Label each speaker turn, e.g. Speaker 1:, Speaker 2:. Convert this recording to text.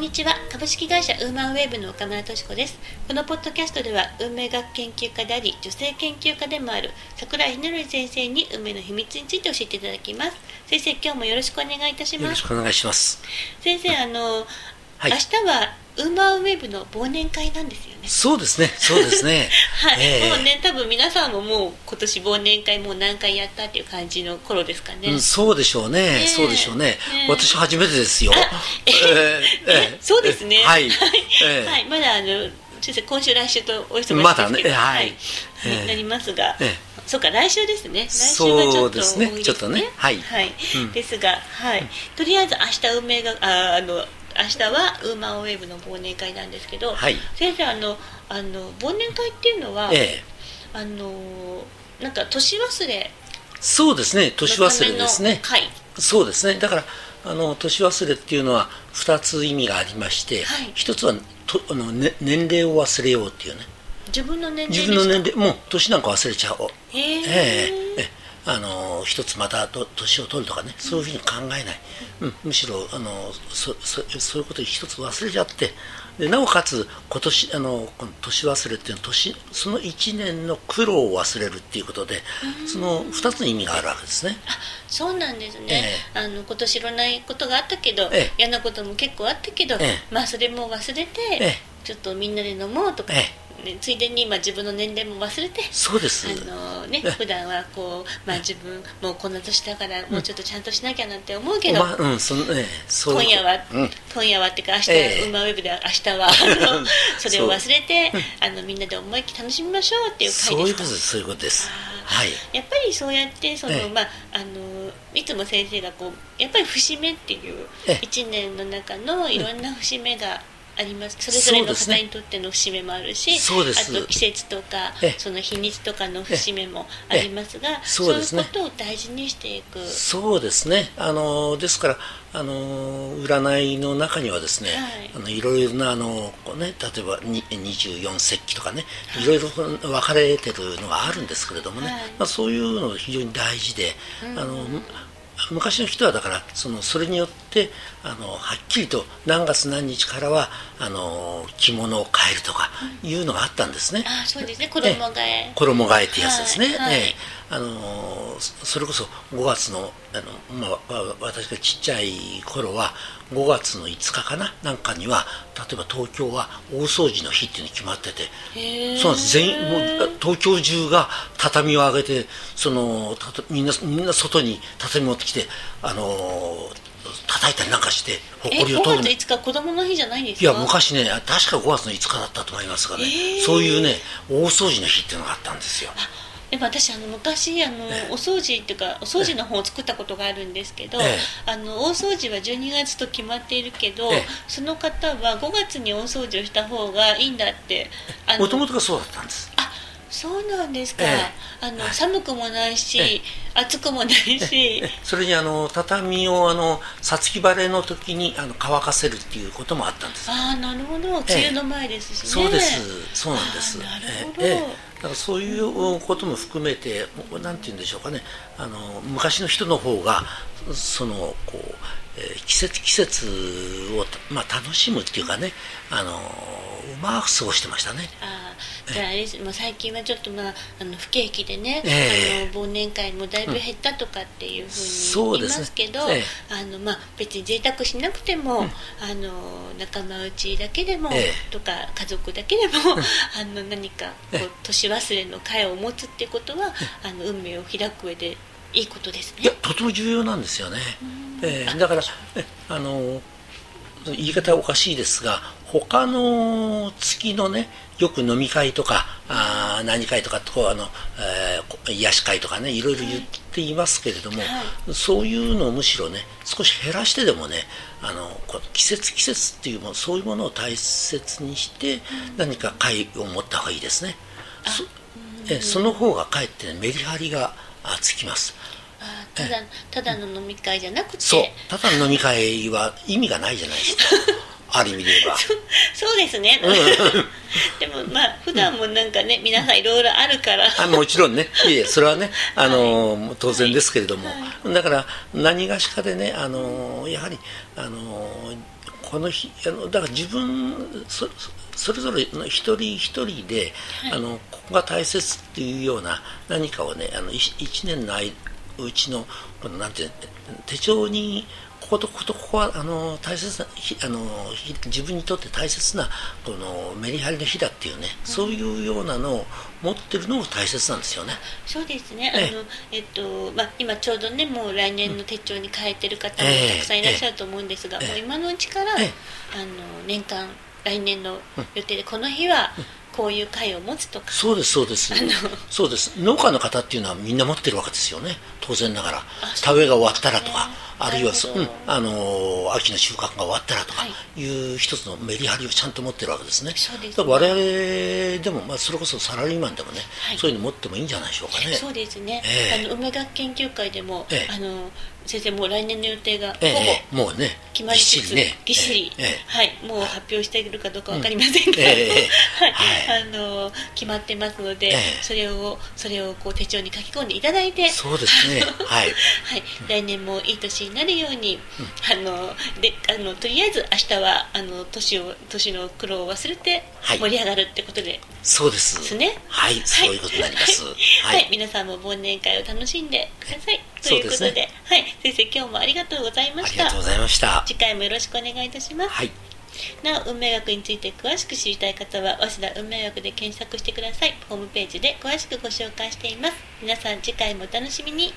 Speaker 1: にちは。株式会社ウーマンウェーブの岡村敏子です。このポッドキャストでは運命学研究家であり女性研究家でもある桜井ひなる先生に運命の秘密について教えていただきます。先生今日もよろしくお願いいたします。
Speaker 2: よろしくお願いします。
Speaker 1: 先生あの、はい、明日はウーマンウェブの忘年会なんですよね。
Speaker 2: そうですね、そうですね。
Speaker 1: はい、えー、もうね、多分皆さんももう今年忘年会もう何回やったっていう感じの頃ですかね。
Speaker 2: うん、そうでしょうね、ねそうでしょうね。ね私初めてですよ。
Speaker 1: えー、えー、そうですね。
Speaker 2: はい。
Speaker 1: えー、はい、まだあの先生今週来週とお忙しいですけど、
Speaker 2: まだね、
Speaker 1: はい、えー、なりますが。えーそうか来週ですね。来週
Speaker 2: はちょっと、ね、ちょっとね。はい。
Speaker 1: はい。うん、ですが、はい。とりあえず明日運命がああの明日はウーマンウェーブの忘年会なんですけど、はい、先生あのあの忘年会っていうのは、ええ、あのなんか年忘れ
Speaker 2: そうですね。年忘れですね。そうですね。だからあの年忘れっていうのは2つ意味がありまして、はい、1つはとあの、ね、年齢を忘れようっていうね。
Speaker 1: 自分の年齢
Speaker 2: 自分の年齢もう年なんか忘れちゃおう。
Speaker 1: へえ
Speaker 2: えあの一つまた年を取るとかねそういうふうに考えない、うん、むしろあのそそそういうこと一つ忘れちゃってでなおかつ今年あのこの年忘れっていうのは年その1年の苦労を忘れるっていうことで、その2つの意味があるわけですね。
Speaker 1: あそうなんですね、えー、あの今年いろんなことがあったけど、えー、嫌なことも結構あったけど、えー、まあそれも忘れて、ちょっとみんなで飲もうとか。ね、ついでに、まあ、自分の年齢も忘れて
Speaker 2: そうです。
Speaker 1: あの、ね、普段はこう、まあ、自分もうこんな年だからもうちょっとちゃんとしなきゃなんて思うけど、まあうんそのえー、今夜は、うん、今夜はっていうか明日、えー、ウーマウェブで明日は それを忘れてあのみんなで思いっきり楽しみましょうっていう回
Speaker 2: ですか。そういうことですはい、
Speaker 1: やっぱりそうやってその、えまあ、あのいつも先生がこうやっぱり節目っていう1年の中のいろんな節目が、あります。それぞれの方にとっての節目もあるし、ね、あと季節とかその日にちとかの節目もありますがそういうことを大事にしていく。
Speaker 2: そうですね。あのですからあの占いの中にはですね、はい、あのいろいろなあの、ね、例えば24節気とかね、はい、いろいろ分かれてるのがあるんですけれどもね、はい、まあ、そういうのが非常に大事で、あの昔の人はだからそのそれによってあのはっきりと何月何日からはあの着物を変えるとかいうのがあったんですね。
Speaker 1: あそうですね。衣替え
Speaker 2: 衣替えってやつですね。はいはい、えあのそれこそ5月のあの、まあ、私がちっちゃい頃は5月の5日かななんかには例えば東京は大掃除の日っていうの決まってて。そうなんです。全員もう東京中が畳を上げてそのみんなみんな外に畳持ってきてあの叩いたりなんかして
Speaker 1: 誇りを取る。5月5日子供の日じゃないんです
Speaker 2: か？いや昔ね確か5月の5日だったと思いますがね、そういうね大掃除の日っていうのがあったんですよ。
Speaker 1: でも私あの昔あの、お掃除っていうかお掃除の本を作ったことがあるんですけど、あの大掃除は12月と決まっているけど、その方は5月に大掃除をした方がいいんだって
Speaker 2: もともとがそうだったんです。
Speaker 1: あそうなんですか、ええ、あの、はい、寒くもないし、え、暑くもないし。
Speaker 2: それにあの畳をあのさつき晴れの時にあの乾かせるっていうこともあったんです。
Speaker 1: ああなるほど。梅雨の前ですしね、
Speaker 2: そうです。そうなんです。
Speaker 1: なるほど、だ
Speaker 2: からそういうことも含めてなんて言うんでしょうかね。あの昔の人の方がそのこう、えー、季節季節を、まあ、楽しむっていうかね。あのうまく過ごしてましたね。
Speaker 1: あじゃああれもう最近はちょっとまああの不景気でね、えー、あの忘年会もだいぶ減ったとかっていうふうに言いますけど、うんね。えー、あのまあ別に贅沢しなくても、うん、あの仲間内だけでも、えー、とか家族だけでも、あの何かこう年忘れの会を持つってことは、あの運命を開く上でいいことですね。
Speaker 2: いやとても重要なんですよね。えー、だからあの言い方はおかしいですが他の月のねよく飲み会とかあ何会とかこうあの、えー、癒し会とかねいろいろ言っていますけれども、はい、そういうのをむしろね少し減らしてでもねあのこ季節季節っていうもそういうものを大切にして何か会を持った方がいいですね。そえその方がかえって、ね、メリハリがつきます。
Speaker 1: ただただの飲み会じゃなくて。
Speaker 2: そう。ただの飲み会は意味がないじゃないですか ある意味で言えば。
Speaker 1: そうですね、でもまあ普段もなんかね皆さんいろいろあるから。
Speaker 2: あもちろんね。いえ それはねあの、はい、当然ですけれども、はい、だから何がしかでねあのやはりあのこの日あのだから自分そそれぞれの一人一人で、はい、あのここが大切っていうような何かをねあの一年のうちのこのなんて手帳にこことこことここはあの大切なあの自分にとって大切なこのメリハリの日だっていうね、うん、そういうようなのを持ってるのが大切なんですよね。
Speaker 1: そうですね。あのえっとまあ今ちょうどねもう来年の手帳に変えてる方もたくさんいらっしゃると思うんですが、もう今のうちから、あの年間来年の予定でこの日は。こういう会を持つとか。
Speaker 2: そうですそうです。そうです。農家の方っていうのはみんな持ってるわけですよね当然ながら田植えが終わったらとかあるいは、うん、あの秋の収穫が終わったらとかい。う一つのメリハリをちゃんと持ってるわけですね。
Speaker 1: そう
Speaker 2: です、ね、我々でも、まあ、それこそサラリーマンでもね、はい、そういうの持ってもいいんじゃないでしょうかね。
Speaker 1: そうですね、えー、あの梅学研究会でも、えー、あの先生もう来年の予定がほぼもうね決まりつつ、ね、ぎっしり、はいもう発表しているかどうか分かりませんが、はい。あの決まってますので、それをそれをこう手帳に書き込んでいただいて
Speaker 2: そうですねはい、
Speaker 1: はい、来年もいい年になるように、あのであのとりあえず明日はあの年を年の苦労を忘れて盛り上がるってことで、
Speaker 2: そうです。
Speaker 1: ね。
Speaker 2: はい、そういうことになります。
Speaker 1: はい、皆さんも忘年会を楽しんでください。ということで。はい。先生今日もありがとうございました。
Speaker 2: ありがとうございました。
Speaker 1: 次回もよろしくお願いいたします。
Speaker 2: はい
Speaker 1: なお運命学について詳しく知りたい方は早稲田運命学で検索してください。ホームページで詳しくご紹介しています。皆さん次回もお楽しみに。